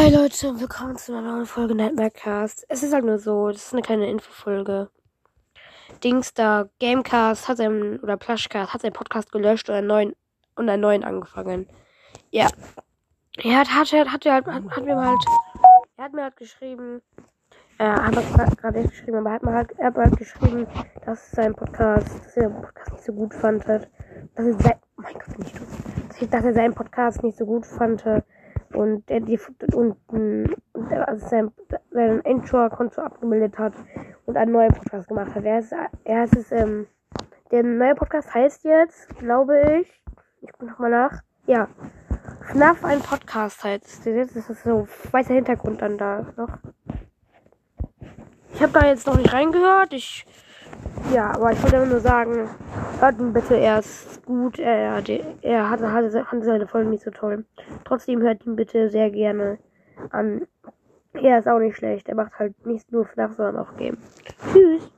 Hi Leute willkommen zu einer neuen Folge Nightmarecast. Es ist halt nur so, das ist eine kleine Infofolge. Dings da, Gamecast hat seinen, oder Plushcast hat seinen Podcast gelöscht und einen neuen, und einen neuen angefangen. Ja. Er hat, hat, hat, hat, hat, hat, hat mir halt, er hat mir halt geschrieben, äh, hat gerade nicht geschrieben, aber hat mir halt, er hat mir halt geschrieben, dass sein Podcast, dass er den Podcast nicht so gut fand, dass er sein, oh mein Gott, nicht du, dass er seinen Podcast nicht so gut fand, und der die und, und also sein, sein Anchor-Konto abgemeldet hat und einen neuen Podcast gemacht hat. Er ist, er ist es, ähm, der neue Podcast heißt jetzt, glaube ich, ich gucke nochmal nach, ja, FNAF ein Podcast heißt es. Das ist so weißer Hintergrund dann da noch. Ich habe da jetzt noch nicht reingehört. Ich ja, aber ich wollte nur sagen, hört ihn bitte, er ist gut, er, er hat, hat, hat seine Folgen nicht so toll. Trotzdem hört ihn bitte sehr gerne an. Er ist auch nicht schlecht, er macht halt nicht nur FNAF, sondern auch Game. Tschüss!